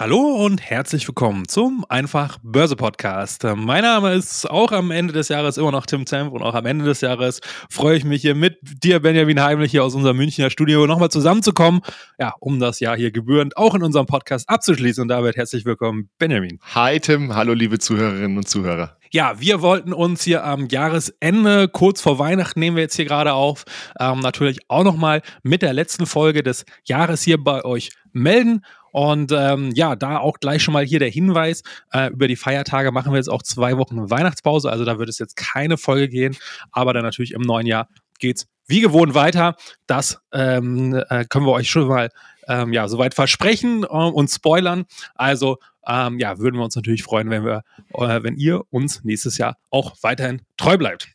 Hallo und herzlich willkommen zum Einfach Börse Podcast. Mein Name ist auch am Ende des Jahres immer noch Tim Zemp und auch am Ende des Jahres freue ich mich hier mit dir, Benjamin Heimlich, hier aus unserem Münchner Studio nochmal zusammenzukommen, ja, um das Jahr hier gebührend auch in unserem Podcast abzuschließen. Und damit herzlich willkommen, Benjamin. Hi Tim, hallo liebe Zuhörerinnen und Zuhörer. Ja, wir wollten uns hier am Jahresende, kurz vor Weihnachten nehmen wir jetzt hier gerade auf, ähm, natürlich auch nochmal mit der letzten Folge des Jahres hier bei euch melden und ähm, ja, da auch gleich schon mal hier der Hinweis, äh, über die Feiertage machen wir jetzt auch zwei Wochen Weihnachtspause, also da wird es jetzt keine Folge gehen, aber dann natürlich im neuen Jahr geht's wie gewohnt weiter. Das ähm, äh, können wir euch schon mal ähm, ja, soweit versprechen äh, und spoilern. Also ähm, ja, würden wir uns natürlich freuen, wenn wir, äh, wenn ihr uns nächstes Jahr auch weiterhin treu bleibt.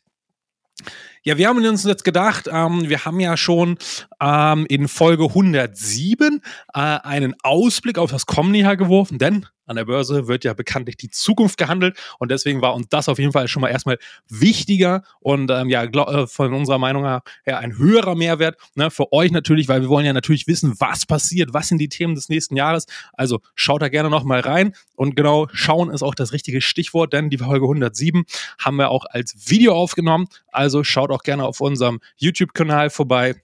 Ja, wir haben uns jetzt gedacht, ähm, wir haben ja schon ähm, in Folge 107 äh, einen Ausblick auf das kommende geworfen, denn an der Börse wird ja bekanntlich die Zukunft gehandelt und deswegen war uns das auf jeden Fall schon mal erstmal wichtiger und ähm, ja, glaub, äh, von unserer Meinung her ein höherer Mehrwert ne, für euch natürlich, weil wir wollen ja natürlich wissen, was passiert, was sind die Themen des nächsten Jahres. Also schaut da gerne nochmal rein und genau schauen ist auch das richtige Stichwort, denn die Folge 107 haben wir auch als Video aufgenommen. Also schaut auch gerne auf unserem YouTube-Kanal vorbei.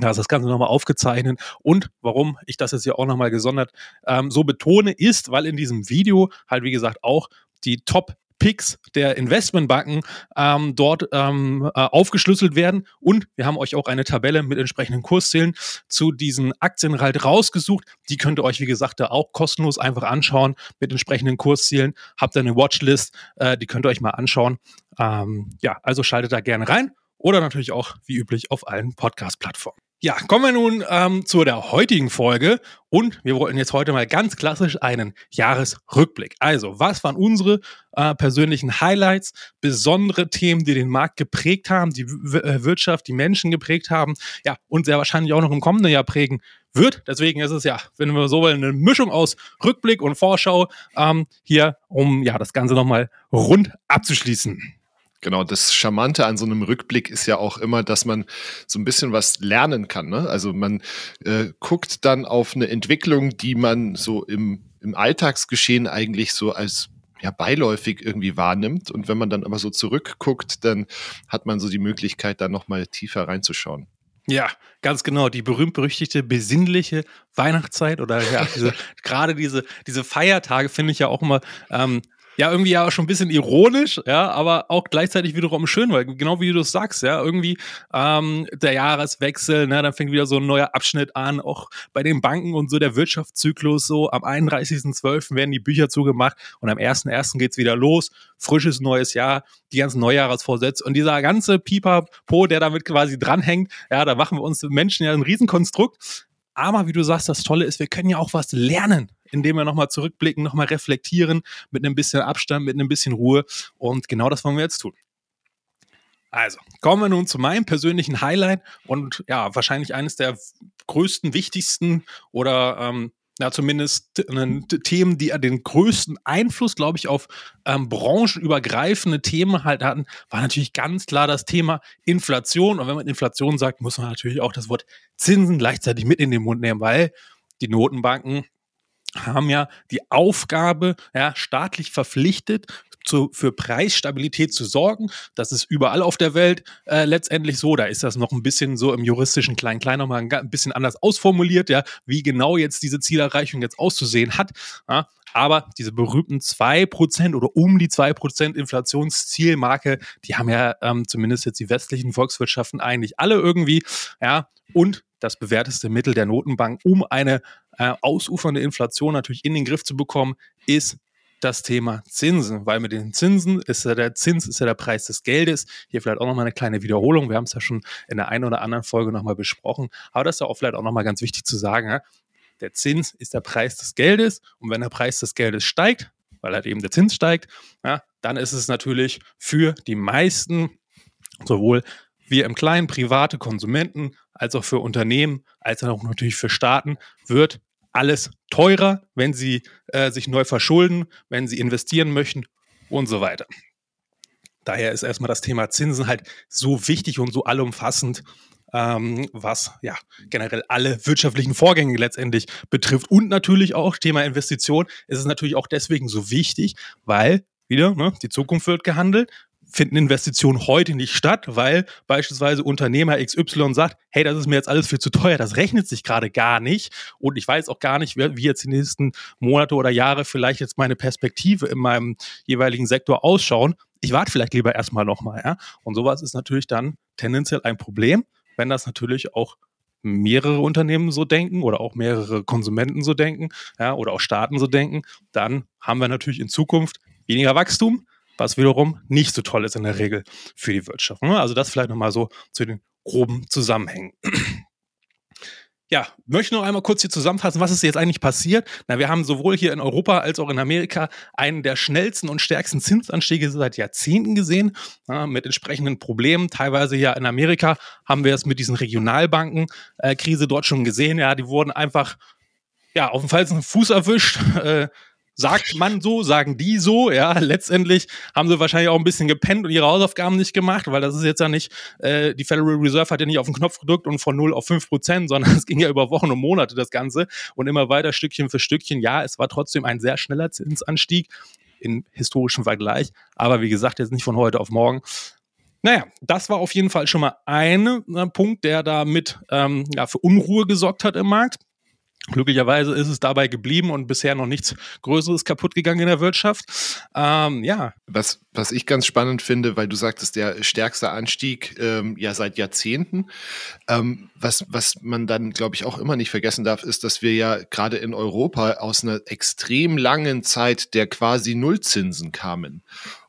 Da ist das Ganze nochmal aufgezeichnet. Und warum ich das jetzt hier auch nochmal gesondert ähm, so betone, ist, weil in diesem Video halt, wie gesagt, auch die Top Picks der Investmentbanken ähm, dort ähm, äh, aufgeschlüsselt werden. Und wir haben euch auch eine Tabelle mit entsprechenden Kurszielen zu diesen Aktien halt rausgesucht. Die könnt ihr euch, wie gesagt, da auch kostenlos einfach anschauen mit entsprechenden Kurszielen. Habt ihr eine Watchlist, äh, die könnt ihr euch mal anschauen. Ähm, ja, also schaltet da gerne rein oder natürlich auch wie üblich auf allen Podcast-Plattformen. Ja, kommen wir nun ähm, zu der heutigen Folge und wir wollten jetzt heute mal ganz klassisch einen Jahresrückblick. Also, was waren unsere äh, persönlichen Highlights, besondere Themen, die den Markt geprägt haben, die w äh, Wirtschaft, die Menschen geprägt haben, ja, und sehr wahrscheinlich auch noch im kommenden Jahr prägen wird. Deswegen ist es ja, wenn wir so wollen, eine Mischung aus Rückblick und Vorschau ähm, hier, um ja das Ganze nochmal rund abzuschließen. Genau, das Charmante an so einem Rückblick ist ja auch immer, dass man so ein bisschen was lernen kann. Ne? Also man äh, guckt dann auf eine Entwicklung, die man so im, im Alltagsgeschehen eigentlich so als ja, beiläufig irgendwie wahrnimmt. Und wenn man dann aber so zurückguckt, dann hat man so die Möglichkeit, da nochmal tiefer reinzuschauen. Ja, ganz genau. Die berühmt-berüchtigte besinnliche Weihnachtszeit oder ja, diese, gerade diese, diese Feiertage finde ich ja auch immer ähm, ja irgendwie ja schon ein bisschen ironisch, ja, aber auch gleichzeitig wiederum schön, weil genau wie du es sagst, ja, irgendwie ähm, der Jahreswechsel, ne, dann fängt wieder so ein neuer Abschnitt an, auch bei den Banken und so der Wirtschaftszyklus, so am 31.12. werden die Bücher zugemacht und am 1.1. geht's wieder los, frisches neues Jahr, die ganzen Neujahresvorsätze und dieser ganze Pipapo, der damit quasi dranhängt, ja, da machen wir uns Menschen ja ein Riesenkonstrukt, aber wie du sagst, das Tolle ist, wir können ja auch was lernen indem wir nochmal zurückblicken, nochmal reflektieren, mit einem bisschen Abstand, mit einem bisschen Ruhe. Und genau das wollen wir jetzt tun. Also, kommen wir nun zu meinem persönlichen Highlight und ja, wahrscheinlich eines der größten, wichtigsten oder ähm, ja, zumindest Themen, die den größten Einfluss, glaube ich, auf ähm, branchenübergreifende Themen halt hatten, war natürlich ganz klar das Thema Inflation. Und wenn man Inflation sagt, muss man natürlich auch das Wort Zinsen gleichzeitig mit in den Mund nehmen, weil die Notenbanken haben ja die Aufgabe, ja, staatlich verpflichtet, zu, für Preisstabilität zu sorgen. Das ist überall auf der Welt äh, letztendlich so. Da ist das noch ein bisschen so im juristischen Klein-Klein nochmal ein, ein bisschen anders ausformuliert, ja, wie genau jetzt diese Zielerreichung jetzt auszusehen hat. Ja. Aber diese berühmten 2% oder um die 2% Inflationszielmarke, die haben ja ähm, zumindest jetzt die westlichen Volkswirtschaften eigentlich alle irgendwie, ja, und das bewährteste Mittel der Notenbank, um eine äh, ausufernde Inflation natürlich in den Griff zu bekommen, ist das Thema Zinsen, weil mit den Zinsen ist ja der Zins ist ja der Preis des Geldes. Hier vielleicht auch nochmal eine kleine Wiederholung. Wir haben es ja schon in der einen oder anderen Folge nochmal besprochen. Aber das ist ja auch vielleicht auch nochmal ganz wichtig zu sagen. Ja? Der Zins ist der Preis des Geldes. Und wenn der Preis des Geldes steigt, weil halt eben der Zins steigt, ja, dann ist es natürlich für die meisten sowohl wir im Kleinen, private Konsumenten, als auch für Unternehmen, als auch natürlich für Staaten, wird alles teurer, wenn sie äh, sich neu verschulden, wenn sie investieren möchten und so weiter. Daher ist erstmal das Thema Zinsen halt so wichtig und so allumfassend, ähm, was ja generell alle wirtschaftlichen Vorgänge letztendlich betrifft. Und natürlich auch Thema Investition ist es natürlich auch deswegen so wichtig, weil wieder, ne, die Zukunft wird gehandelt finden Investitionen heute nicht statt, weil beispielsweise Unternehmer XY sagt, hey, das ist mir jetzt alles viel zu teuer, das rechnet sich gerade gar nicht und ich weiß auch gar nicht, wie jetzt die nächsten Monate oder Jahre vielleicht jetzt meine Perspektive in meinem jeweiligen Sektor ausschauen. Ich warte vielleicht lieber erstmal nochmal, ja. Und sowas ist natürlich dann tendenziell ein Problem, wenn das natürlich auch mehrere Unternehmen so denken oder auch mehrere Konsumenten so denken, ja, oder auch Staaten so denken, dann haben wir natürlich in Zukunft weniger Wachstum, was wiederum nicht so toll ist in der Regel für die Wirtschaft. Ne? Also das vielleicht nochmal so zu den groben Zusammenhängen. Ja, möchte noch einmal kurz hier zusammenfassen, was ist jetzt eigentlich passiert? Na, wir haben sowohl hier in Europa als auch in Amerika einen der schnellsten und stärksten Zinsanstiege seit Jahrzehnten gesehen, ja, mit entsprechenden Problemen. Teilweise ja in Amerika haben wir es mit diesen Regionalbanken-Krise äh, dort schon gesehen. Ja, die wurden einfach ja, auf dem falschen Fuß erwischt. Äh, sagt man so, sagen die so, ja, letztendlich haben sie wahrscheinlich auch ein bisschen gepennt und ihre Hausaufgaben nicht gemacht, weil das ist jetzt ja nicht, äh, die Federal Reserve hat ja nicht auf den Knopf gedrückt und von 0 auf 5 Prozent, sondern es ging ja über Wochen und Monate das Ganze und immer weiter Stückchen für Stückchen. Ja, es war trotzdem ein sehr schneller Zinsanstieg in historischem Vergleich, aber wie gesagt, jetzt nicht von heute auf morgen. Naja, das war auf jeden Fall schon mal ein äh, Punkt, der da mit ähm, ja, für Unruhe gesorgt hat im Markt. Glücklicherweise ist es dabei geblieben und bisher noch nichts Größeres kaputt gegangen in der Wirtschaft. Ähm, ja. Was, was ich ganz spannend finde, weil du sagtest, der stärkste Anstieg ähm, ja seit Jahrzehnten. Ähm, was, was man dann, glaube ich, auch immer nicht vergessen darf, ist, dass wir ja gerade in Europa aus einer extrem langen Zeit der quasi Nullzinsen kamen.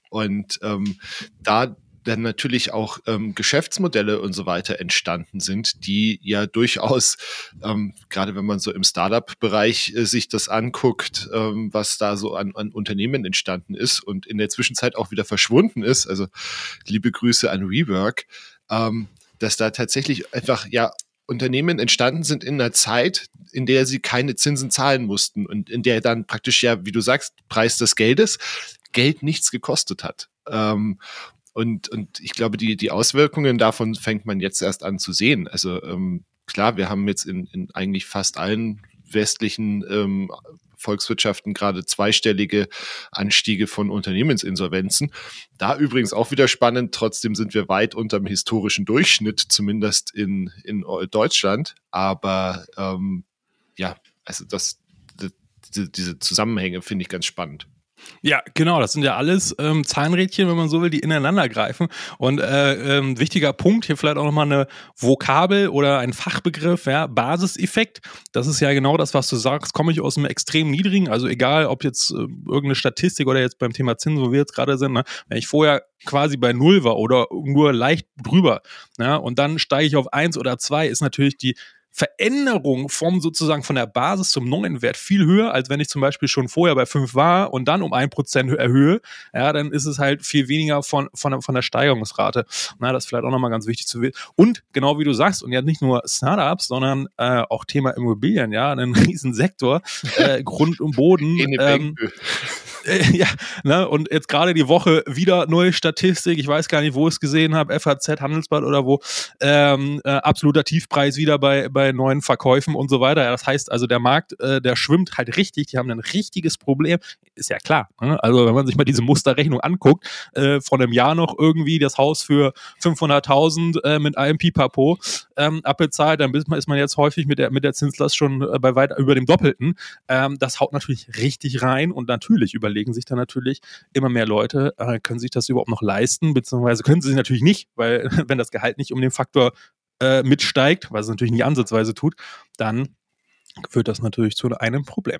Und ähm, da dann natürlich auch ähm, Geschäftsmodelle und so weiter entstanden sind, die ja durchaus, ähm, gerade wenn man so im Startup-Bereich äh, sich das anguckt, ähm, was da so an, an Unternehmen entstanden ist und in der Zwischenzeit auch wieder verschwunden ist, also liebe Grüße an Rework, ähm, dass da tatsächlich einfach ja Unternehmen entstanden sind in einer Zeit, in der sie keine Zinsen zahlen mussten und in der dann praktisch ja, wie du sagst, Preis des Geldes Geld nichts gekostet hat. Ähm, und, und ich glaube, die, die Auswirkungen davon fängt man jetzt erst an zu sehen. Also ähm, klar, wir haben jetzt in, in eigentlich fast allen westlichen ähm, Volkswirtschaften gerade zweistellige Anstiege von Unternehmensinsolvenzen. Da übrigens auch wieder spannend, trotzdem sind wir weit unter dem historischen Durchschnitt, zumindest in, in Deutschland. Aber ähm, ja, also das, diese, diese Zusammenhänge finde ich ganz spannend. Ja, genau. Das sind ja alles ähm, Zahnrädchen, wenn man so will, die ineinander greifen. Und äh, ähm, wichtiger Punkt, hier vielleicht auch nochmal eine Vokabel oder ein Fachbegriff, ja, Basiseffekt. Das ist ja genau das, was du sagst. Komme ich aus einem extrem niedrigen, also egal, ob jetzt äh, irgendeine Statistik oder jetzt beim Thema Zinsen, wo wir jetzt gerade sind, ne? wenn ich vorher quasi bei Null war oder nur leicht drüber, ja, und dann steige ich auf eins oder zwei, ist natürlich die Veränderung vom sozusagen von der Basis zum neuen Wert viel höher, als wenn ich zum Beispiel schon vorher bei 5 war und dann um ein Prozent erhöhe, ja, dann ist es halt viel weniger von, von, von der Steigerungsrate. Na, das ist vielleicht auch nochmal ganz wichtig zu wissen. Und genau wie du sagst, und ja nicht nur Startups, sondern äh, auch Thema Immobilien, ja, ein Riesensektor, äh, Grund und Boden. ähm, äh, ja, ne, und jetzt gerade die Woche wieder neue Statistik. Ich weiß gar nicht, wo ich es gesehen habe, FAZ, Handelsblatt oder wo. Ähm, äh, absoluter Tiefpreis wieder bei, bei neuen Verkäufen und so weiter. Ja, das heißt also, der Markt, äh, der schwimmt halt richtig. Die haben ein richtiges Problem. Ist ja klar. Ne? Also, wenn man sich mal diese Musterrechnung anguckt, äh, von einem Jahr noch irgendwie das Haus für 500.000 äh, mit einem Pipapo ähm, abbezahlt, dann ist man jetzt häufig mit der, mit der Zinslast schon äh, bei weit über dem Doppelten. Ähm, das haut natürlich richtig rein und natürlich überlegt überlegen sich dann natürlich immer mehr Leute, äh, können sich das überhaupt noch leisten, beziehungsweise können sie sich natürlich nicht, weil wenn das Gehalt nicht um den Faktor äh, mitsteigt, was es natürlich nicht ansatzweise tut, dann führt das natürlich zu einem Problem.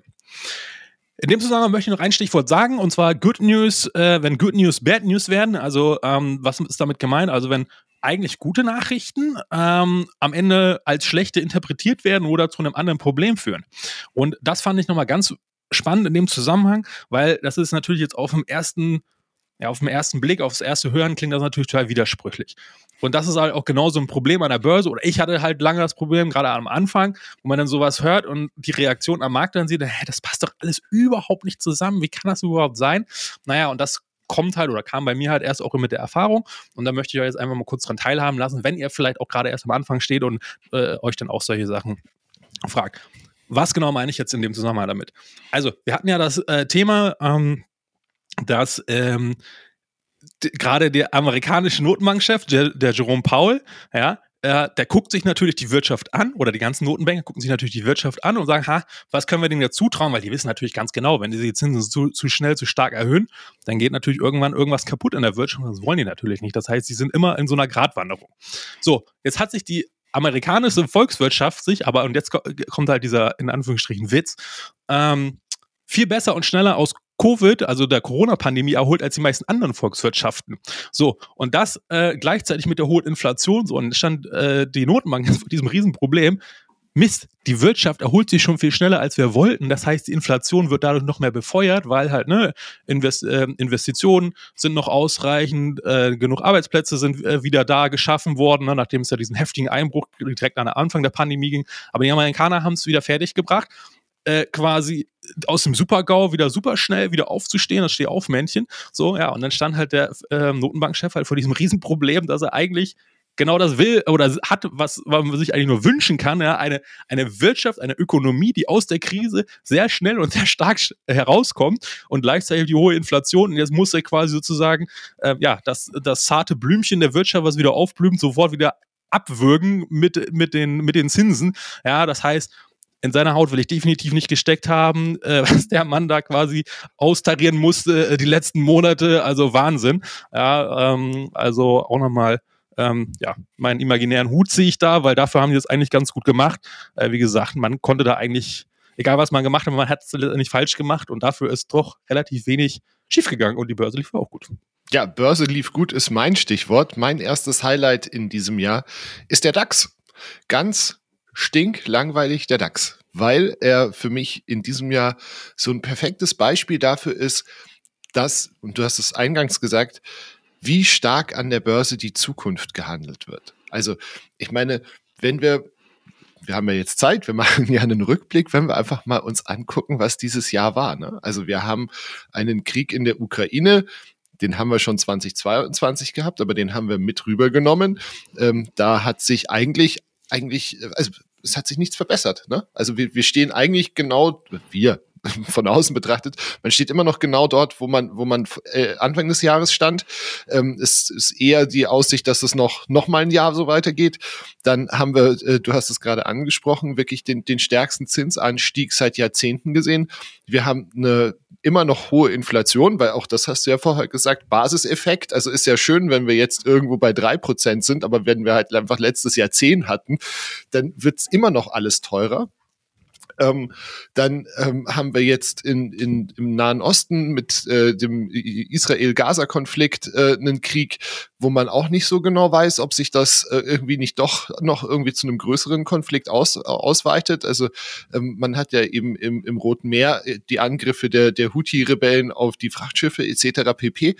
In dem Zusammenhang möchte ich noch ein Stichwort sagen, und zwar Good News, äh, wenn Good News Bad News werden. Also, ähm, was ist damit gemeint? Also, wenn eigentlich gute Nachrichten ähm, am Ende als schlechte interpretiert werden oder zu einem anderen Problem führen. Und das fand ich nochmal ganz spannend in dem Zusammenhang, weil das ist natürlich jetzt auf dem ersten Ja, auf den ersten Blick, aufs erste Hören klingt das natürlich total widersprüchlich. Und das ist halt auch genauso ein Problem an der Börse. Oder ich hatte halt lange das Problem, gerade am Anfang, wo man dann sowas hört und die Reaktion am Markt dann sieht, hä, das passt doch alles überhaupt nicht zusammen. Wie kann das überhaupt sein? Naja, und das kommt halt oder kam bei mir halt erst auch mit der Erfahrung. Und da möchte ich euch jetzt einfach mal kurz dran teilhaben lassen, wenn ihr vielleicht auch gerade erst am Anfang steht und äh, euch dann auch solche Sachen fragt. Was genau meine ich jetzt in dem Zusammenhang damit? Also, wir hatten ja das äh, Thema, ähm, dass ähm, gerade der amerikanische Notenbankchef, der, der Jerome Powell, ja, äh, der guckt sich natürlich die Wirtschaft an oder die ganzen Notenbanker gucken sich natürlich die Wirtschaft an und sagen, ha, was können wir denen jetzt zutrauen? Weil die wissen natürlich ganz genau, wenn die die Zinsen zu, zu schnell, zu stark erhöhen, dann geht natürlich irgendwann irgendwas kaputt in der Wirtschaft. Das wollen die natürlich nicht. Das heißt, sie sind immer in so einer Gratwanderung. So, jetzt hat sich die amerikanische Volkswirtschaft sich, aber und jetzt kommt halt dieser in Anführungsstrichen Witz, ähm, viel besser und schneller aus Covid, also der Corona-Pandemie, erholt als die meisten anderen Volkswirtschaften. So, und das äh, gleichzeitig mit der hohen Inflation, so, und stand äh, die Notenbank vor diesem Riesenproblem. Mist, die Wirtschaft erholt sich schon viel schneller, als wir wollten. Das heißt, die Inflation wird dadurch noch mehr befeuert, weil halt ne, Invest, äh, Investitionen sind noch ausreichend, äh, genug Arbeitsplätze sind äh, wieder da geschaffen worden, ne, nachdem es ja diesen heftigen Einbruch direkt an Anfang der Pandemie ging. Aber die Amerikaner haben es wieder fertig gebracht äh, quasi aus dem Super-GAU wieder super schnell wieder aufzustehen, das steht auf Männchen. So, ja, und dann stand halt der äh, Notenbankchef halt vor diesem Riesenproblem, dass er eigentlich genau das will oder hat, was, was man sich eigentlich nur wünschen kann, ja, eine, eine Wirtschaft, eine Ökonomie, die aus der Krise sehr schnell und sehr stark herauskommt und gleichzeitig die hohe Inflation und jetzt muss er quasi sozusagen, äh, ja, das, das zarte Blümchen der Wirtschaft, was wieder aufblüht, sofort wieder abwürgen mit, mit, den, mit den Zinsen. Ja, das heißt, in seiner Haut will ich definitiv nicht gesteckt haben, äh, was der Mann da quasi austarieren musste äh, die letzten Monate. Also Wahnsinn. Ja, ähm, also auch nochmal, ähm, ja, meinen imaginären Hut ziehe ich da, weil dafür haben die das eigentlich ganz gut gemacht. Äh, wie gesagt, man konnte da eigentlich, egal was man gemacht hat, man hat es nicht falsch gemacht und dafür ist doch relativ wenig schiefgegangen und die Börse lief auch gut. Ja, Börse lief gut ist mein Stichwort. Mein erstes Highlight in diesem Jahr ist der DAX. Ganz stinklangweilig der DAX, weil er für mich in diesem Jahr so ein perfektes Beispiel dafür ist, dass, und du hast es eingangs gesagt, wie stark an der Börse die Zukunft gehandelt wird. Also, ich meine, wenn wir, wir haben ja jetzt Zeit, wir machen ja einen Rückblick, wenn wir einfach mal uns angucken, was dieses Jahr war. Ne? Also, wir haben einen Krieg in der Ukraine, den haben wir schon 2022 gehabt, aber den haben wir mit rübergenommen. Ähm, da hat sich eigentlich eigentlich, also es hat sich nichts verbessert. Ne? Also wir, wir stehen eigentlich genau, wir, von außen betrachtet, man steht immer noch genau dort, wo man, wo man äh, Anfang des Jahres stand. Ähm, es ist eher die Aussicht, dass es noch, noch mal ein Jahr so weitergeht. Dann haben wir, äh, du hast es gerade angesprochen, wirklich den, den stärksten Zinsanstieg seit Jahrzehnten gesehen. Wir haben eine immer noch hohe Inflation, weil auch das hast du ja vorher gesagt, Basiseffekt. Also ist ja schön, wenn wir jetzt irgendwo bei drei Prozent sind, aber wenn wir halt einfach letztes Jahr zehn hatten, dann wird's immer noch alles teurer. Ähm, dann ähm, haben wir jetzt in, in, im Nahen Osten mit äh, dem Israel-Gaza-Konflikt äh, einen Krieg, wo man auch nicht so genau weiß, ob sich das äh, irgendwie nicht doch noch irgendwie zu einem größeren Konflikt aus, ausweitet. Also ähm, man hat ja eben im, im Roten Meer äh, die Angriffe der, der Houthi-Rebellen auf die Frachtschiffe etc. pp.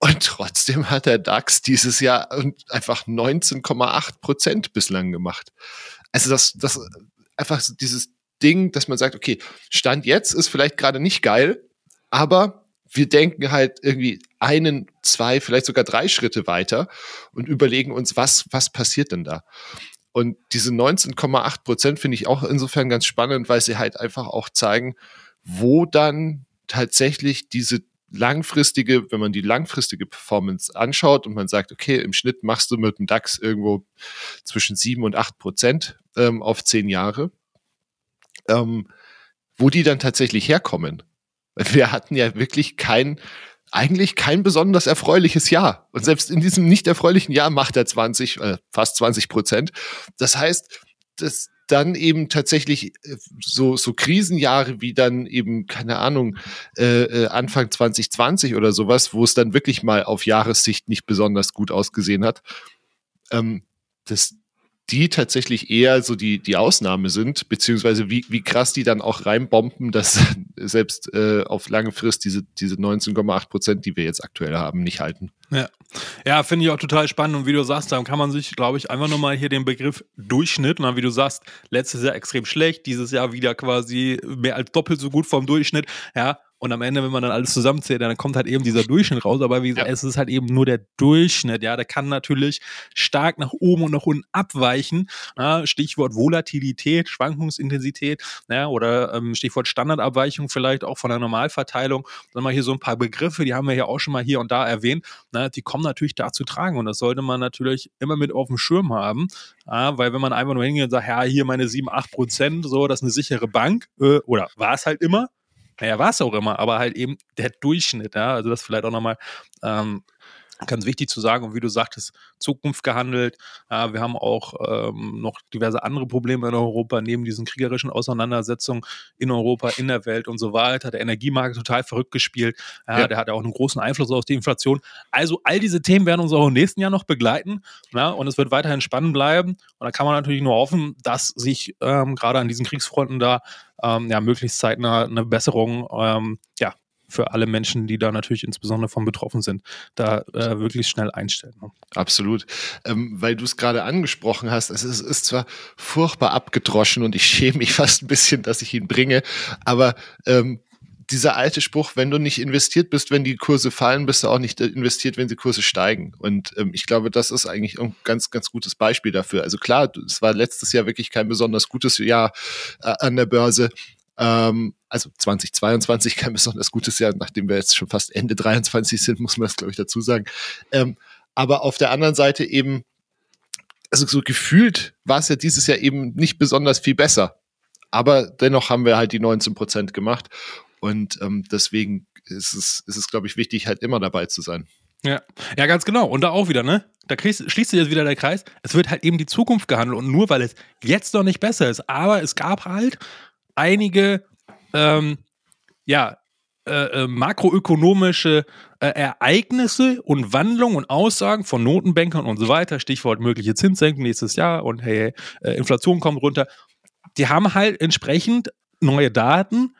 Und trotzdem hat der DAX dieses Jahr einfach 19,8 Prozent bislang gemacht. Also das, das einfach so dieses Ding, dass man sagt, okay, Stand jetzt ist vielleicht gerade nicht geil, aber wir denken halt irgendwie einen, zwei, vielleicht sogar drei Schritte weiter und überlegen uns, was, was passiert denn da? Und diese 19,8 Prozent finde ich auch insofern ganz spannend, weil sie halt einfach auch zeigen, wo dann tatsächlich diese langfristige, wenn man die langfristige Performance anschaut und man sagt, okay, im Schnitt machst du mit dem DAX irgendwo zwischen sieben und acht Prozent ähm, auf zehn Jahre, ähm, wo die dann tatsächlich herkommen. Wir hatten ja wirklich kein, eigentlich kein besonders erfreuliches Jahr. Und selbst in diesem nicht erfreulichen Jahr macht er 20, äh, fast 20 Prozent. Das heißt, das, dann eben tatsächlich äh, so, so Krisenjahre wie dann eben, keine Ahnung, äh, äh Anfang 2020 oder sowas, wo es dann wirklich mal auf Jahressicht nicht besonders gut ausgesehen hat. Ähm, das, die tatsächlich eher so die, die Ausnahme sind, beziehungsweise wie, wie krass die dann auch reinbomben, dass selbst äh, auf lange Frist diese, diese 19,8 Prozent, die wir jetzt aktuell haben, nicht halten. Ja, ja finde ich auch total spannend. Und wie du sagst, da kann man sich, glaube ich, einfach nochmal hier den Begriff Durchschnitt, na, wie du sagst, letztes Jahr extrem schlecht, dieses Jahr wieder quasi mehr als doppelt so gut vom Durchschnitt. Ja, und am Ende, wenn man dann alles zusammenzählt, dann kommt halt eben dieser Durchschnitt raus. Aber wie gesagt, ja. es ist halt eben nur der Durchschnitt. Ja, der kann natürlich stark nach oben und nach unten abweichen. Ja, Stichwort Volatilität, Schwankungsintensität, ja, oder ähm, Stichwort Standardabweichung vielleicht auch von der Normalverteilung. Dann mal hier so ein paar Begriffe, die haben wir ja auch schon mal hier und da erwähnt. Na, die kommen natürlich da zu tragen. Und das sollte man natürlich immer mit auf dem Schirm haben. Ja, weil wenn man einfach nur hingeht und sagt, ja, hier meine 7, 8 Prozent, so, das ist eine sichere Bank, äh, oder war es halt immer, naja, war es auch immer, aber halt eben der Durchschnitt, ja. Also das vielleicht auch nochmal ähm, ganz wichtig zu sagen und wie du sagtest, Zukunft gehandelt. Ja, wir haben auch ähm, noch diverse andere Probleme in Europa, neben diesen kriegerischen Auseinandersetzungen in Europa, in der Welt und so weiter. Der Energiemarkt total verrückt gespielt. Ja, ja. Der hat auch einen großen Einfluss auf die Inflation. Also all diese Themen werden uns auch im nächsten Jahr noch begleiten. Ja, und es wird weiterhin spannend bleiben. Und da kann man natürlich nur hoffen, dass sich ähm, gerade an diesen Kriegsfronten da ähm, ja, möglichst zeitnah eine Besserung ähm, ja, für alle Menschen, die da natürlich insbesondere von betroffen sind, da äh, wirklich schnell einstellen. Ne? Absolut. Ähm, weil du es gerade angesprochen hast, es ist, ist, zwar furchtbar abgedroschen und ich schäme mich fast ein bisschen, dass ich ihn bringe, aber ähm, dieser alte Spruch, wenn du nicht investiert bist, wenn die Kurse fallen, bist du auch nicht investiert, wenn die Kurse steigen. Und ähm, ich glaube, das ist eigentlich ein ganz, ganz gutes Beispiel dafür. Also klar, es war letztes Jahr wirklich kein besonders gutes Jahr äh, an der Börse, ähm, also 2022 kein besonders gutes Jahr, nachdem wir jetzt schon fast Ende 23 sind, muss man das, glaube ich, dazu sagen. Ähm, aber auf der anderen Seite eben, also so gefühlt war es ja dieses Jahr eben nicht besonders viel besser. Aber dennoch haben wir halt die 19 Prozent gemacht. Und ähm, deswegen ist es, ist es, glaube ich, wichtig, halt immer dabei zu sein. Ja, ja, ganz genau. Und da auch wieder, ne? Da kriegst, schließt sich jetzt wieder der Kreis. Es wird halt eben die Zukunft gehandelt. Und nur weil es jetzt noch nicht besser ist, aber es gab halt einige, ähm, ja, äh, äh, makroökonomische äh, Ereignisse und Wandlungen und Aussagen von Notenbankern und so weiter, Stichwort mögliche Zinssenken nächstes Jahr und hey, äh, Inflation kommt runter, die haben halt entsprechend neue Daten,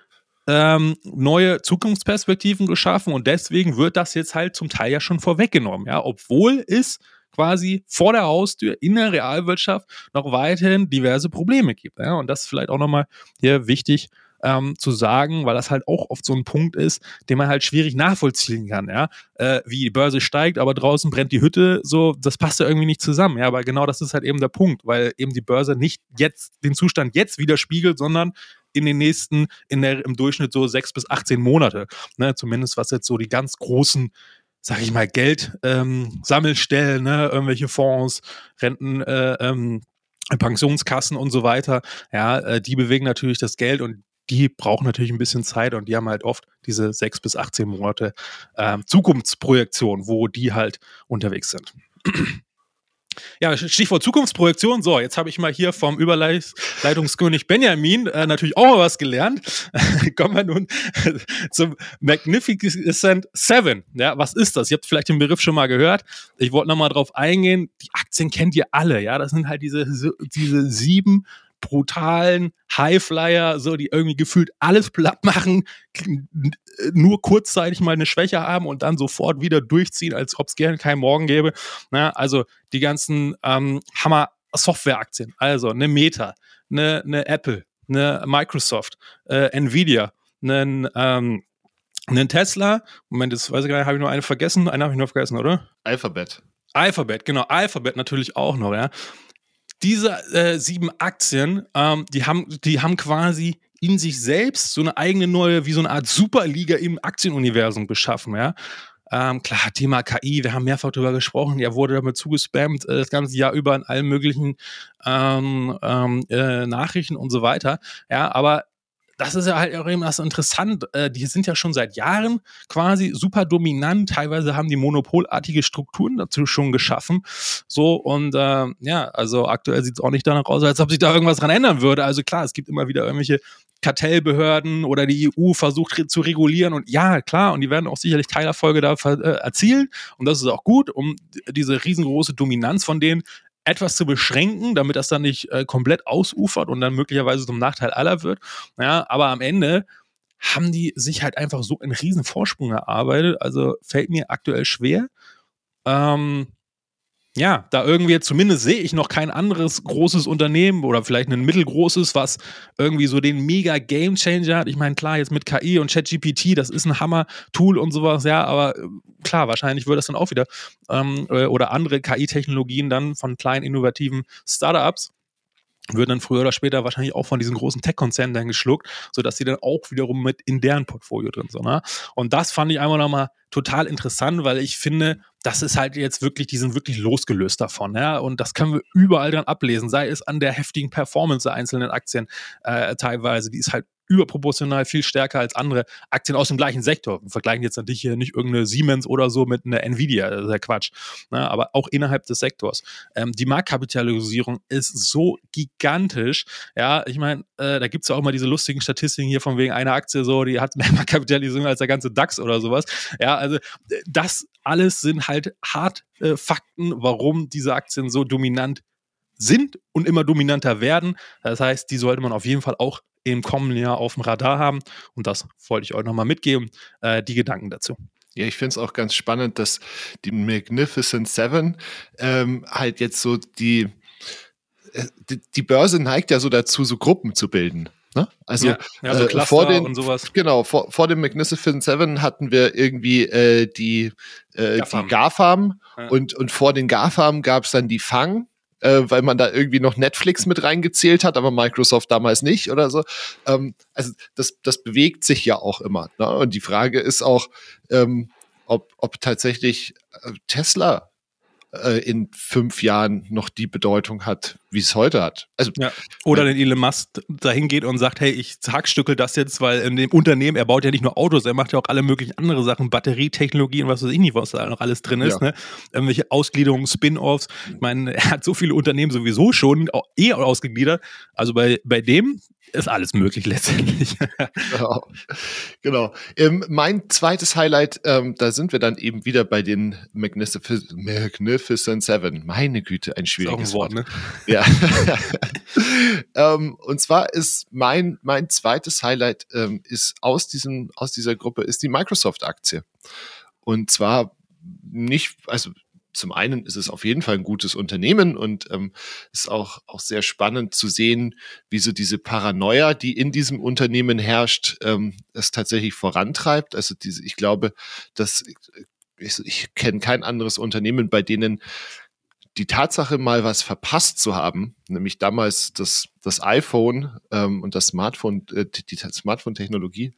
ähm, neue Zukunftsperspektiven geschaffen und deswegen wird das jetzt halt zum Teil ja schon vorweggenommen, ja, obwohl es quasi vor der Haustür in der Realwirtschaft noch weiterhin diverse Probleme gibt. Ja? Und das ist vielleicht auch nochmal hier wichtig ähm, zu sagen, weil das halt auch oft so ein Punkt ist, den man halt schwierig nachvollziehen kann. Ja? Äh, wie die Börse steigt, aber draußen brennt die Hütte, so, das passt ja irgendwie nicht zusammen. Ja, aber genau das ist halt eben der Punkt, weil eben die Börse nicht jetzt den Zustand jetzt widerspiegelt, sondern in den nächsten, in der, im Durchschnitt so sechs bis 18 Monate. Ne? Zumindest was jetzt so die ganz großen sag ich mal, Geld ähm, Sammelstellen, ne, irgendwelche Fonds, Renten, äh, ähm, Pensionskassen und so weiter, ja, äh, die bewegen natürlich das Geld und die brauchen natürlich ein bisschen Zeit und die haben halt oft diese sechs bis 18 Monate äh, Zukunftsprojektion, wo die halt unterwegs sind. Ja, Stichwort Zukunftsprojektion. So, jetzt habe ich mal hier vom Überleitungskönig Benjamin äh, natürlich auch mal was gelernt. Kommen wir nun zum Magnificent Seven. Ja, was ist das? Ihr habt vielleicht den Begriff schon mal gehört. Ich wollte nochmal drauf eingehen. Die Aktien kennt ihr alle. Ja, das sind halt diese, diese sieben brutalen Highflyer, so die irgendwie gefühlt alles platt machen, nur kurzzeitig mal eine Schwäche haben und dann sofort wieder durchziehen, als ob es gerne keinen Morgen gäbe. Na, also die ganzen ähm, Hammer Softwareaktien, also eine Meta, eine, eine Apple, eine Microsoft, äh, Nvidia, einen, ähm, einen Tesla. Moment, das weiß ich gar nicht, habe ich nur eine vergessen? Eine habe ich nur vergessen, oder? Alphabet. Alphabet, genau, Alphabet natürlich auch noch, ja diese äh, sieben Aktien, ähm, die, haben, die haben quasi in sich selbst so eine eigene neue, wie so eine Art Superliga im Aktienuniversum beschaffen, ja. Ähm, klar, Thema KI, wir haben mehrfach darüber gesprochen, er wurde damit zugespammt, äh, das ganze Jahr über in allen möglichen ähm, ähm, äh, Nachrichten und so weiter. Ja, aber das ist ja halt auch eben das interessant. Äh, die sind ja schon seit Jahren quasi super dominant. Teilweise haben die monopolartige Strukturen dazu schon geschaffen. So und äh, ja, also aktuell sieht es auch nicht danach aus, als ob sich da irgendwas dran ändern würde. Also klar, es gibt immer wieder irgendwelche Kartellbehörden oder die EU versucht zu regulieren und ja, klar, und die werden auch sicherlich Teilerfolge da äh, erzielen und das ist auch gut, um diese riesengroße Dominanz von denen etwas zu beschränken, damit das dann nicht äh, komplett ausufert und dann möglicherweise zum Nachteil aller wird. Ja, aber am Ende haben die sich halt einfach so einen riesen Vorsprung erarbeitet. Also fällt mir aktuell schwer. Ähm, ja, da irgendwie zumindest sehe ich noch kein anderes großes Unternehmen oder vielleicht ein mittelgroßes, was irgendwie so den mega Game Changer hat. Ich meine, klar, jetzt mit KI und ChatGPT, das ist ein Hammer-Tool und sowas, ja, aber äh, klar, wahrscheinlich wird das dann auch wieder ähm, äh, oder andere KI-Technologien dann von kleinen innovativen Startups würden dann früher oder später wahrscheinlich auch von diesen großen Tech-Konzernen dann geschluckt, sodass sie dann auch wiederum mit in deren Portfolio drin sind. Ne? Und das fand ich einfach nochmal total interessant, weil ich finde, das ist halt jetzt wirklich, die sind wirklich losgelöst davon, ja. Und das können wir überall dran ablesen, sei es an der heftigen Performance der einzelnen Aktien äh, teilweise. Die ist halt überproportional viel stärker als andere Aktien aus dem gleichen Sektor. Wir vergleichen jetzt natürlich hier nicht irgendeine Siemens oder so mit einer Nvidia, das ist ja Quatsch. Ne? Aber auch innerhalb des Sektors. Ähm, die Marktkapitalisierung ist so gigantisch. Ja, ich meine, äh, da gibt es ja auch mal diese lustigen Statistiken hier von wegen einer Aktie so, die hat mehr Marktkapitalisierung als der ganze DAX oder sowas. Ja, also das alles sind halt hart äh, Fakten, warum diese Aktien so dominant sind und immer dominanter werden. Das heißt, die sollte man auf jeden Fall auch im kommenden Jahr auf dem Radar haben. Und das wollte ich euch nochmal mitgeben, äh, die Gedanken dazu. Ja, ich finde es auch ganz spannend, dass die Magnificent Seven ähm, halt jetzt so die, äh, die, die, Börse neigt ja so dazu, so Gruppen zu bilden. Ne? Also, ja, ja, so äh, vor den, Genau, vor, vor dem Magnificent Seven hatten wir irgendwie äh, die, äh, GAFAM. die GAFAM ja. und, und vor den GAFAM gab es dann die FANG äh, weil man da irgendwie noch Netflix mit reingezählt hat, aber Microsoft damals nicht oder so. Ähm, also das, das bewegt sich ja auch immer. Ne? Und die Frage ist auch, ähm, ob, ob tatsächlich äh, Tesla äh, in fünf Jahren noch die Bedeutung hat, wie es heute hat. Also, ja. Oder wenn Elon Musk dahin geht und sagt, hey, ich hackstückel das jetzt, weil in dem Unternehmen, er baut ja nicht nur Autos, er macht ja auch alle möglichen andere Sachen, Batterietechnologie und was weiß ich nicht, was da noch alles drin ist. Ja. Ne? Irgendwelche Ausgliederungen, Spin-offs. Ich meine, er hat so viele Unternehmen sowieso schon eh ausgegliedert. Also bei, bei dem ist alles möglich letztendlich. genau. genau. Ähm, mein zweites Highlight, ähm, da sind wir dann eben wieder bei den Magnific Magnificent Seven. Meine Güte, ein schwieriges ein Wort. Wort. Ne? Ja. ähm, und zwar ist mein, mein zweites Highlight ähm, ist aus, diesem, aus dieser Gruppe ist die Microsoft-Aktie. Und zwar nicht, also zum einen ist es auf jeden Fall ein gutes Unternehmen und ähm, ist auch, auch sehr spannend zu sehen, wie so diese Paranoia, die in diesem Unternehmen herrscht, ähm, es tatsächlich vorantreibt. Also diese, ich glaube, dass ich, ich kenne kein anderes Unternehmen, bei denen die Tatsache, mal was verpasst zu haben, nämlich damals das, das iPhone ähm, und das Smartphone, äh, die, Smartphone-Technologie,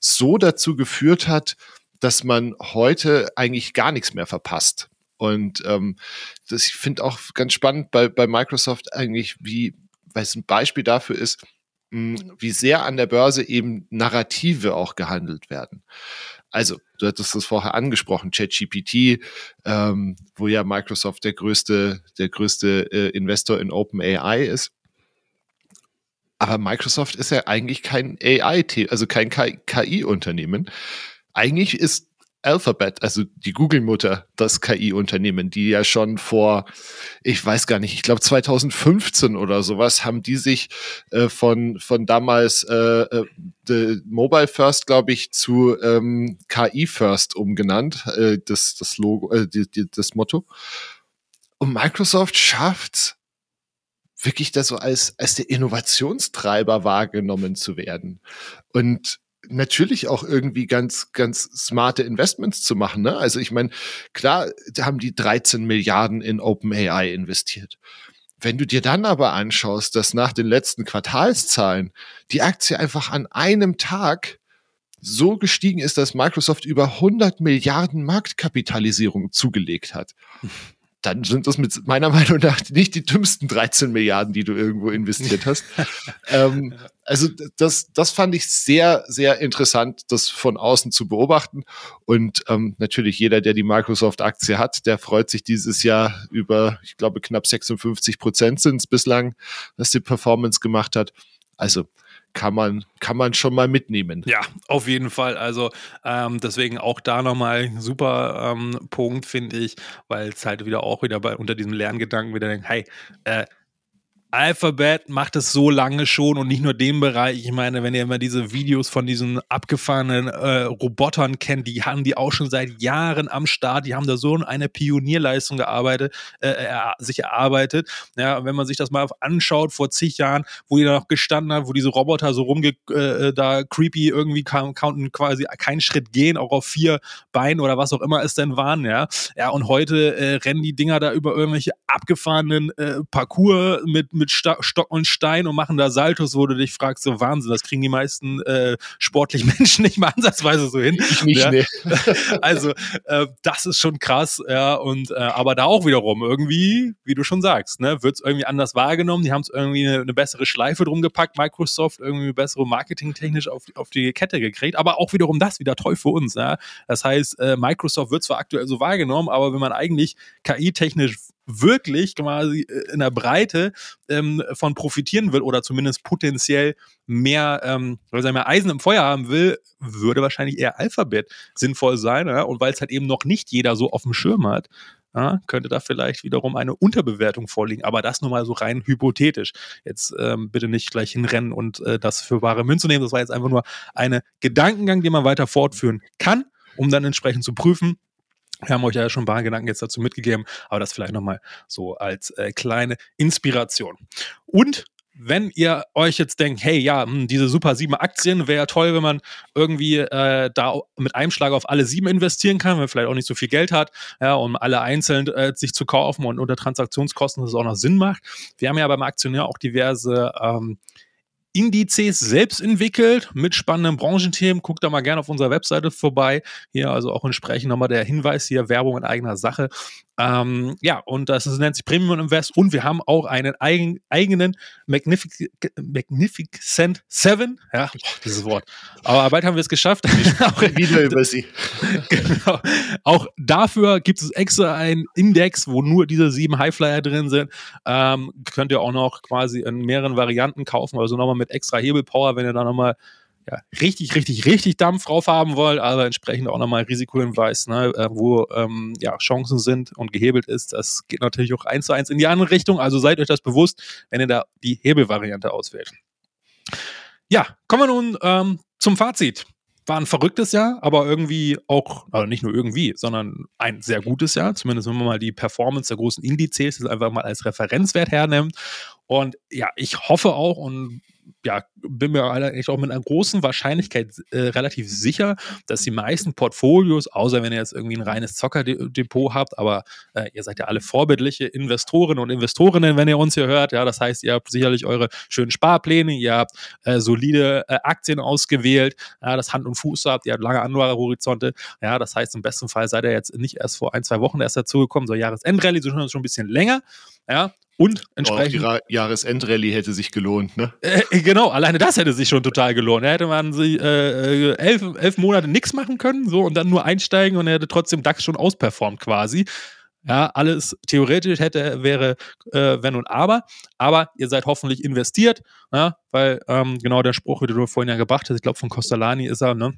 so dazu geführt hat, dass man heute eigentlich gar nichts mehr verpasst. Und ähm, das, ich finde auch ganz spannend bei, bei Microsoft eigentlich, wie, weil es ein Beispiel dafür ist, mh, hm, wie sehr an der Börse eben Narrative auch gehandelt werden. Also, du hattest das vorher angesprochen, ChatGPT, ähm, wo ja Microsoft der größte, der größte äh, Investor in OpenAI ist. Aber Microsoft ist ja eigentlich kein AI, also kein KI-Unternehmen. Eigentlich ist Alphabet, also die Google-Mutter, das KI-Unternehmen, die ja schon vor, ich weiß gar nicht, ich glaube 2015 oder sowas, haben die sich äh, von, von damals äh, äh, Mobile First, glaube ich, zu ähm, KI First umgenannt, äh, das, das Logo, äh, die, die, das Motto. Und Microsoft schafft wirklich da so als, als der Innovationstreiber wahrgenommen zu werden. Und natürlich auch irgendwie ganz, ganz smarte Investments zu machen. Ne? Also ich meine, klar, da haben die 13 Milliarden in OpenAI investiert. Wenn du dir dann aber anschaust, dass nach den letzten Quartalszahlen die Aktie einfach an einem Tag so gestiegen ist, dass Microsoft über 100 Milliarden Marktkapitalisierung zugelegt hat dann sind das mit meiner Meinung nach nicht die dümmsten 13 Milliarden, die du irgendwo investiert hast. ähm, also das, das fand ich sehr, sehr interessant, das von außen zu beobachten. Und ähm, natürlich jeder, der die Microsoft-Aktie hat, der freut sich dieses Jahr über, ich glaube, knapp 56 Prozent sind es bislang, was die Performance gemacht hat. Also kann man, kann man schon mal mitnehmen. Ja, auf jeden Fall. Also ähm, deswegen auch da nochmal super ähm, Punkt, finde ich, weil es halt wieder auch wieder bei, unter diesem Lerngedanken wieder denkt, hey, äh, Alphabet macht es so lange schon und nicht nur den Bereich. Ich meine, wenn ihr immer diese Videos von diesen abgefahrenen äh, Robotern kennt, die haben die auch schon seit Jahren am Start. Die haben da so eine Pionierleistung gearbeitet, äh, er, sich erarbeitet. Ja, wenn man sich das mal anschaut vor zig Jahren, wo die da noch gestanden hat, wo diese Roboter so rumge äh, da creepy irgendwie counten quasi keinen Schritt gehen, auch auf vier Beinen oder was auch immer es denn waren. Ja, ja und heute äh, rennen die Dinger da über irgendwelche abgefahrenen äh, Parcours mit, mit mit Stock und Stein und machen da Saltos, wo du dich fragst, so Wahnsinn, das kriegen die meisten äh, sportlichen Menschen nicht mal ansatzweise so hin. Ich nicht, ja? nee. Also äh, das ist schon krass, ja, und äh, aber da auch wiederum irgendwie, wie du schon sagst, ne, wird es irgendwie anders wahrgenommen, die haben es irgendwie eine, eine, bessere Schleife drum gepackt, Microsoft irgendwie bessere marketingtechnisch auf, auf die Kette gekriegt, aber auch wiederum das wieder toll für uns, ja. Das heißt, äh, Microsoft wird zwar aktuell so wahrgenommen, aber wenn man eigentlich KI-technisch wirklich quasi äh, in der Breite ähm, von profitieren will oder zumindest potenziell mehr, ähm, er mehr Eisen im Feuer haben will, würde wahrscheinlich eher Alphabet sinnvoll sein. Ja? Und weil es halt eben noch nicht jeder so auf dem Schirm hat, ja, könnte da vielleicht wiederum eine Unterbewertung vorliegen. Aber das nur mal so rein hypothetisch. Jetzt ähm, bitte nicht gleich hinrennen und äh, das für wahre Münze nehmen. Das war jetzt einfach nur eine Gedankengang, den man weiter fortführen kann, um dann entsprechend zu prüfen, wir haben euch ja schon ein paar Gedanken jetzt dazu mitgegeben, aber das vielleicht nochmal so als äh, kleine Inspiration. Und wenn ihr euch jetzt denkt, hey, ja, hm, diese Super 7 Aktien wäre toll, wenn man irgendwie äh, da mit einem Schlag auf alle sieben investieren kann, wenn man vielleicht auch nicht so viel Geld hat, ja, um alle einzeln äh, sich zu kaufen und unter Transaktionskosten das auch noch Sinn macht. Wir haben ja beim Aktionär auch diverse ähm, Indizes selbst entwickelt mit spannenden Branchenthemen. Guckt da mal gerne auf unserer Webseite vorbei. Hier also auch entsprechend nochmal der Hinweis hier, Werbung in eigener Sache. Ähm, ja, und das ist, nennt sich Premium Invest und wir haben auch einen eigen, eigenen Magnific Magnificent Seven. Ja, boah, dieses Wort. Aber bald haben wir es geschafft. Wieder über sie. genau. Auch dafür gibt es extra einen Index, wo nur diese sieben Highflyer drin sind. Ähm, könnt ihr auch noch quasi in mehreren Varianten kaufen, also nochmal mit extra Hebelpower, wenn ihr da nochmal ja, richtig, richtig, richtig Dampf drauf haben wollt, aber entsprechend auch nochmal Risikohinweis, ne, äh, wo ähm, ja, Chancen sind und gehebelt ist. Das geht natürlich auch eins zu eins in die andere Richtung. Also seid euch das bewusst, wenn ihr da die Hebelvariante auswählt. Ja, kommen wir nun ähm, zum Fazit. War ein verrücktes Jahr, aber irgendwie auch, also nicht nur irgendwie, sondern ein sehr gutes Jahr. Zumindest wenn man mal die Performance der großen Indizes einfach mal als Referenzwert hernimmt. Und ja, ich hoffe auch und ja, bin mir eigentlich auch mit einer großen Wahrscheinlichkeit äh, relativ sicher, dass die meisten Portfolios, außer wenn ihr jetzt irgendwie ein reines Zockerdepot habt, aber äh, ihr seid ja alle vorbildliche Investoren und Investorinnen, wenn ihr uns hier hört. Ja, das heißt, ihr habt sicherlich eure schönen Sparpläne, ihr habt äh, solide äh, Aktien ausgewählt, ja, das Hand und Fuß habt, ihr habt lange Anlagehorizonte. Ja, das heißt, im besten Fall seid ihr jetzt nicht erst vor ein, zwei Wochen erst dazugekommen, so Jahresendrallye, sondern schon ein bisschen länger. Ja, und entsprechend. Auch die Jahresendrallye hätte sich gelohnt, ne? Äh, äh, genau, alleine das hätte sich schon total gelohnt. Da hätte man sie äh, äh, elf, elf Monate nichts machen können, so und dann nur einsteigen und er hätte trotzdem DAX schon ausperformt quasi. Ja, alles theoretisch hätte, wäre, äh, wenn und aber. Aber ihr seid hoffentlich investiert, ja, weil ähm, genau der Spruch, den du vorhin ja gebracht hast, ich glaube von Costalani ist er, ne?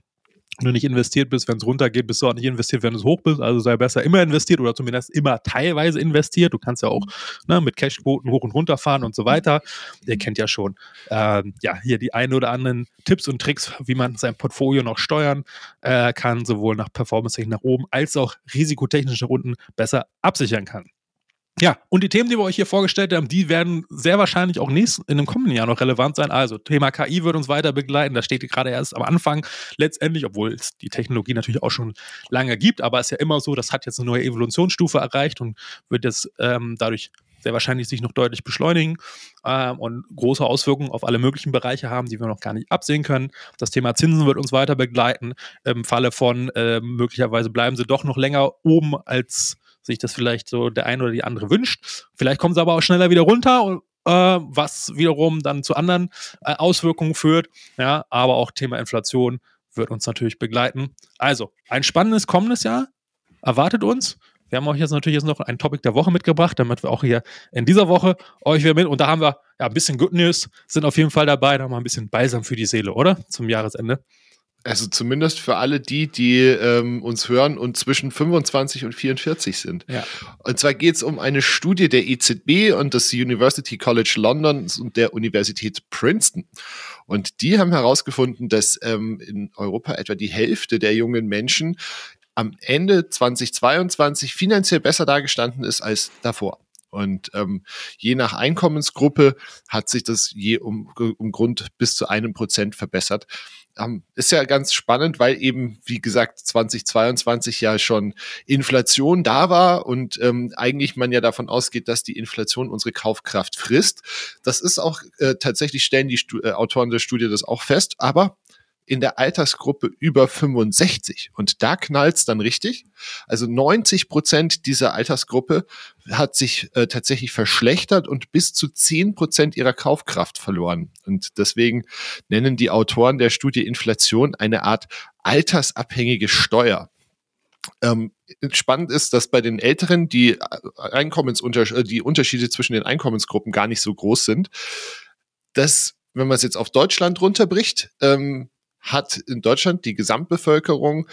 Wenn du nicht investiert bist, wenn es runtergeht, bist du auch nicht investiert, wenn es hoch bist. Also sei besser immer investiert oder zumindest immer teilweise investiert. Du kannst ja auch ne, mit Cashquoten hoch und runter fahren und so weiter. Ihr kennt ja schon ähm, ja hier die ein oder anderen Tipps und Tricks, wie man sein Portfolio noch steuern äh, kann, sowohl nach Performance nach oben als auch risikotechnische Runden besser absichern kann. Ja, und die Themen, die wir euch hier vorgestellt haben, die werden sehr wahrscheinlich auch nächsten, in dem kommenden Jahr noch relevant sein. Also Thema KI wird uns weiter begleiten. Das steht gerade erst am Anfang letztendlich, obwohl es die Technologie natürlich auch schon lange gibt. Aber es ist ja immer so, das hat jetzt eine neue Evolutionsstufe erreicht und wird jetzt ähm, dadurch sehr wahrscheinlich sich noch deutlich beschleunigen ähm, und große Auswirkungen auf alle möglichen Bereiche haben, die wir noch gar nicht absehen können. Das Thema Zinsen wird uns weiter begleiten. Im Falle von äh, möglicherweise bleiben sie doch noch länger oben als sich das vielleicht so der eine oder die andere wünscht. Vielleicht kommen sie aber auch schneller wieder runter äh, was wiederum dann zu anderen äh, Auswirkungen führt. Ja, aber auch Thema Inflation wird uns natürlich begleiten. Also, ein spannendes kommendes Jahr erwartet uns. wir haben euch jetzt natürlich jetzt noch ein Topic der Woche mitgebracht, damit wir auch hier in dieser Woche euch wieder mit. Und da haben wir ja ein bisschen Good News, sind auf jeden Fall dabei. Da haben wir ein bisschen Balsam für die Seele, oder? Zum Jahresende. Also zumindest für alle die, die ähm, uns hören und zwischen 25 und 44 sind. Ja. Und zwar geht es um eine Studie der EZB und des University College London und der Universität Princeton. Und die haben herausgefunden, dass ähm, in Europa etwa die Hälfte der jungen Menschen am Ende 2022 finanziell besser dargestanden ist als davor. Und ähm, je nach Einkommensgruppe hat sich das je um, um Grund bis zu einem Prozent verbessert. Ist ja ganz spannend, weil eben, wie gesagt, 2022 ja schon Inflation da war und ähm, eigentlich man ja davon ausgeht, dass die Inflation unsere Kaufkraft frisst. Das ist auch äh, tatsächlich, stellen die Stu äh, Autoren der Studie das auch fest, aber in der Altersgruppe über 65. Und da knallt's dann richtig. Also 90 Prozent dieser Altersgruppe hat sich äh, tatsächlich verschlechtert und bis zu 10 Prozent ihrer Kaufkraft verloren. Und deswegen nennen die Autoren der Studie Inflation eine Art altersabhängige Steuer. Ähm, spannend ist, dass bei den Älteren die äh, Einkommensunter äh, die Unterschiede zwischen den Einkommensgruppen gar nicht so groß sind. Das, wenn man es jetzt auf Deutschland runterbricht, ähm, hat in Deutschland die Gesamtbevölkerung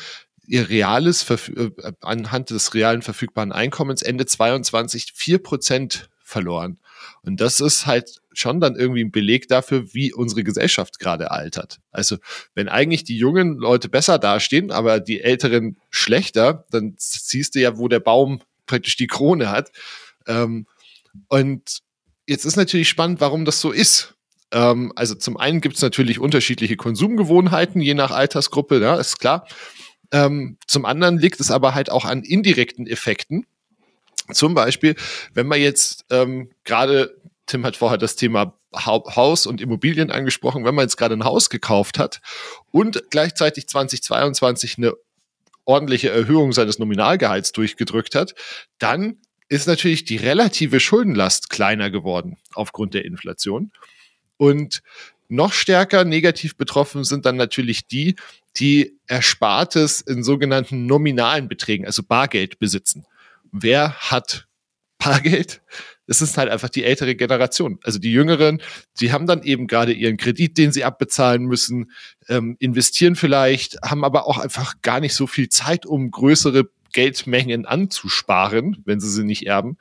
ihr reales, äh, anhand des realen verfügbaren Einkommens Ende 22 vier Prozent verloren. Und das ist halt schon dann irgendwie ein Beleg dafür, wie unsere Gesellschaft gerade altert. Also wenn eigentlich die jungen Leute besser dastehen, aber die Älteren schlechter, dann siehst du ja, wo der Baum praktisch die Krone hat. Ähm, und jetzt ist natürlich spannend, warum das so ist. Ähm, also zum einen gibt es natürlich unterschiedliche Konsumgewohnheiten, je nach Altersgruppe, ja, ist klar. Ähm, zum anderen liegt es aber halt auch an indirekten Effekten. Zum Beispiel, wenn man jetzt ähm, gerade, Tim hat vorher das Thema Haus und Immobilien angesprochen, wenn man jetzt gerade ein Haus gekauft hat und gleichzeitig 2022 eine ordentliche Erhöhung seines Nominalgehalts durchgedrückt hat, dann ist natürlich die relative Schuldenlast kleiner geworden aufgrund der Inflation. Und noch stärker negativ betroffen sind dann natürlich die, die Erspartes in sogenannten nominalen Beträgen, also Bargeld besitzen. Wer hat Bargeld? Das ist halt einfach die ältere Generation. Also die Jüngeren, die haben dann eben gerade ihren Kredit, den sie abbezahlen müssen, ähm, investieren vielleicht, haben aber auch einfach gar nicht so viel Zeit, um größere Geldmengen anzusparen, wenn sie sie nicht erben.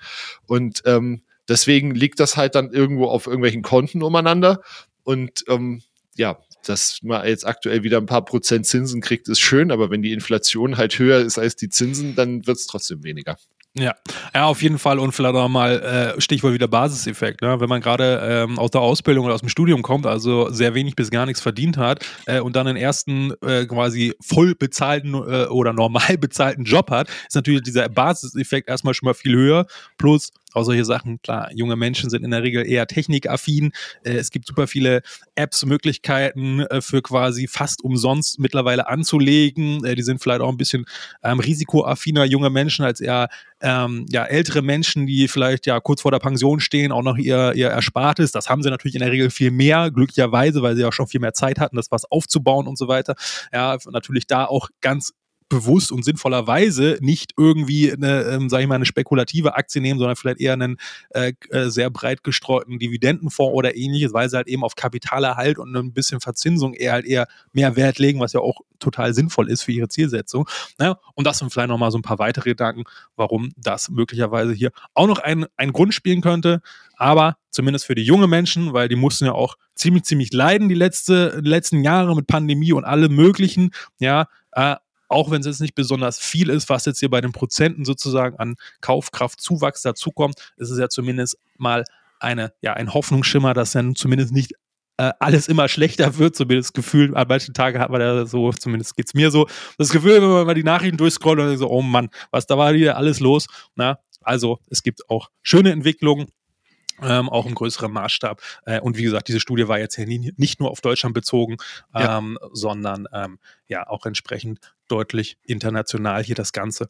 Und ähm, Deswegen liegt das halt dann irgendwo auf irgendwelchen Konten umeinander. Und ähm, ja, dass man jetzt aktuell wieder ein paar Prozent Zinsen kriegt, ist schön, aber wenn die Inflation halt höher ist als die Zinsen, dann wird es trotzdem weniger. Ja, ja, auf jeden Fall und vielleicht auch mal äh, Stichwort wieder Basiseffekt. Ne? Wenn man gerade ähm, aus der Ausbildung oder aus dem Studium kommt, also sehr wenig bis gar nichts verdient hat äh, und dann den ersten äh, quasi voll bezahlten äh, oder normal bezahlten Job hat, ist natürlich dieser Basiseffekt erstmal schon mal viel höher. Plus auch solche Sachen, klar, junge Menschen sind in der Regel eher technikaffin. Äh, es gibt super viele Apps, Möglichkeiten äh, für quasi fast umsonst mittlerweile anzulegen. Äh, die sind vielleicht auch ein bisschen ähm, risikoaffiner junge Menschen als eher ähm, ja, ältere Menschen, die vielleicht ja kurz vor der Pension stehen, auch noch ihr, ihr Erspartes. Das haben sie natürlich in der Regel viel mehr, glücklicherweise, weil sie auch schon viel mehr Zeit hatten, das was aufzubauen und so weiter. Ja, natürlich da auch ganz bewusst und sinnvollerweise nicht irgendwie eine, ähm, sage ich mal, eine spekulative Aktie nehmen, sondern vielleicht eher einen äh, äh, sehr breit gestreuten Dividendenfonds oder ähnliches, weil sie halt eben auf Kapitalerhalt und ein bisschen Verzinsung eher halt eher mehr Wert legen, was ja auch total sinnvoll ist für ihre Zielsetzung. Ja, und das sind vielleicht nochmal so ein paar weitere Gedanken, warum das möglicherweise hier auch noch ein, ein Grund spielen könnte. Aber zumindest für die jungen Menschen, weil die mussten ja auch ziemlich, ziemlich leiden die letzte, letzten Jahre mit Pandemie und allem möglichen. Ja, äh, auch wenn es jetzt nicht besonders viel ist, was jetzt hier bei den Prozenten sozusagen an Kaufkraftzuwachs dazukommt, ist es ja zumindest mal eine, ja, ein Hoffnungsschimmer, dass dann zumindest nicht äh, alles immer schlechter wird, zumindest gefühlt. An manchen Tagen hat man ja so, zumindest geht es mir so, das Gefühl, wenn man mal die Nachrichten durchscrollt und so, oh Mann, was da war wieder alles los. Na, also es gibt auch schöne Entwicklungen ähm, auch im größeren Maßstab. Äh, und wie gesagt, diese Studie war jetzt ja nie, nicht nur auf Deutschland bezogen, ähm, ja. sondern ähm, ja auch entsprechend deutlich international hier das Ganze.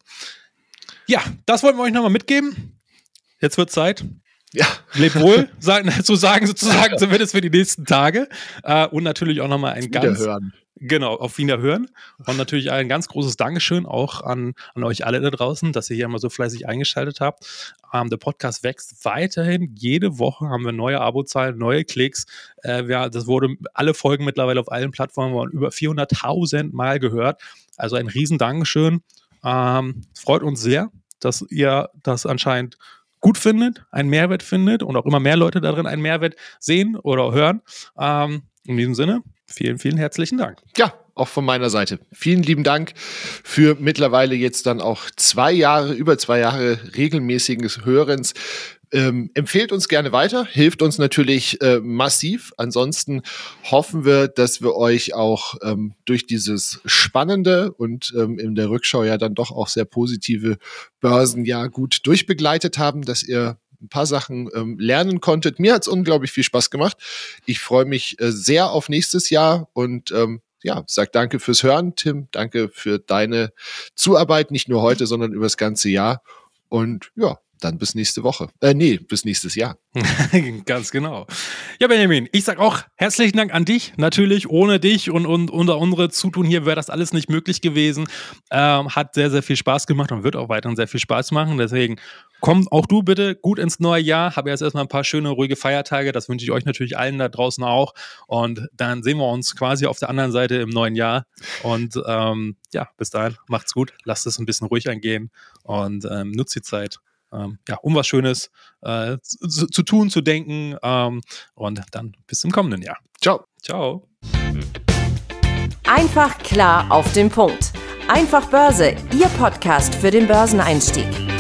Ja, das wollten wir euch nochmal mitgeben. Jetzt wird Zeit. Ja. Lebt wohl, sagen, zu sagen sozusagen, zumindest für die nächsten Tage. Äh, und natürlich auch nochmal ein ganz, Genau, auf Wiederhören. Und natürlich ein ganz großes Dankeschön auch an, an euch alle da draußen, dass ihr hier immer so fleißig eingeschaltet habt. Ähm, der Podcast wächst weiterhin. Jede Woche haben wir neue Abozahlen, neue Klicks. Äh, wir, das wurde alle Folgen mittlerweile auf allen Plattformen über 400.000 Mal gehört. Also ein riesen Dankeschön. Ähm, freut uns sehr, dass ihr das anscheinend gut findet, einen Mehrwert findet und auch immer mehr Leute darin einen Mehrwert sehen oder hören. Ähm, in diesem Sinne, vielen, vielen herzlichen Dank. Ja, auch von meiner Seite. Vielen lieben Dank für mittlerweile jetzt dann auch zwei Jahre, über zwei Jahre regelmäßiges Hörens. Ähm, empfehlt uns gerne weiter, hilft uns natürlich äh, massiv. Ansonsten hoffen wir, dass wir euch auch ähm, durch dieses spannende und ähm, in der Rückschau ja dann doch auch sehr positive Börsenjahr gut durchbegleitet haben, dass ihr ein paar Sachen ähm, lernen konntet. Mir hat es unglaublich viel Spaß gemacht. Ich freue mich äh, sehr auf nächstes Jahr und ähm, ja, sag danke fürs Hören, Tim. Danke für deine Zuarbeit, nicht nur heute, sondern über das ganze Jahr. Und ja, dann bis nächste Woche. Äh, nee, bis nächstes Jahr. Ganz genau. Ja, Benjamin, ich sag auch herzlichen Dank an dich. Natürlich, ohne dich und, und unter unsere Zutun hier wäre das alles nicht möglich gewesen. Ähm, hat sehr, sehr viel Spaß gemacht und wird auch weiterhin sehr viel Spaß machen. Deswegen komm auch du bitte gut ins neue Jahr. Habe jetzt erstmal ein paar schöne, ruhige Feiertage. Das wünsche ich euch natürlich allen da draußen auch. Und dann sehen wir uns quasi auf der anderen Seite im neuen Jahr. Und ähm, ja, bis dahin, macht's gut. Lasst es ein bisschen ruhig angehen und ähm, nutzt die Zeit ähm, ja, um was Schönes äh, zu, zu, tun, zu denken. Ähm, und dann bis zum kommenden Jahr. Ciao. Ciao. Einfach klar auf den Punkt. Einfach Börse, Ihr Podcast für den Börseneinstieg.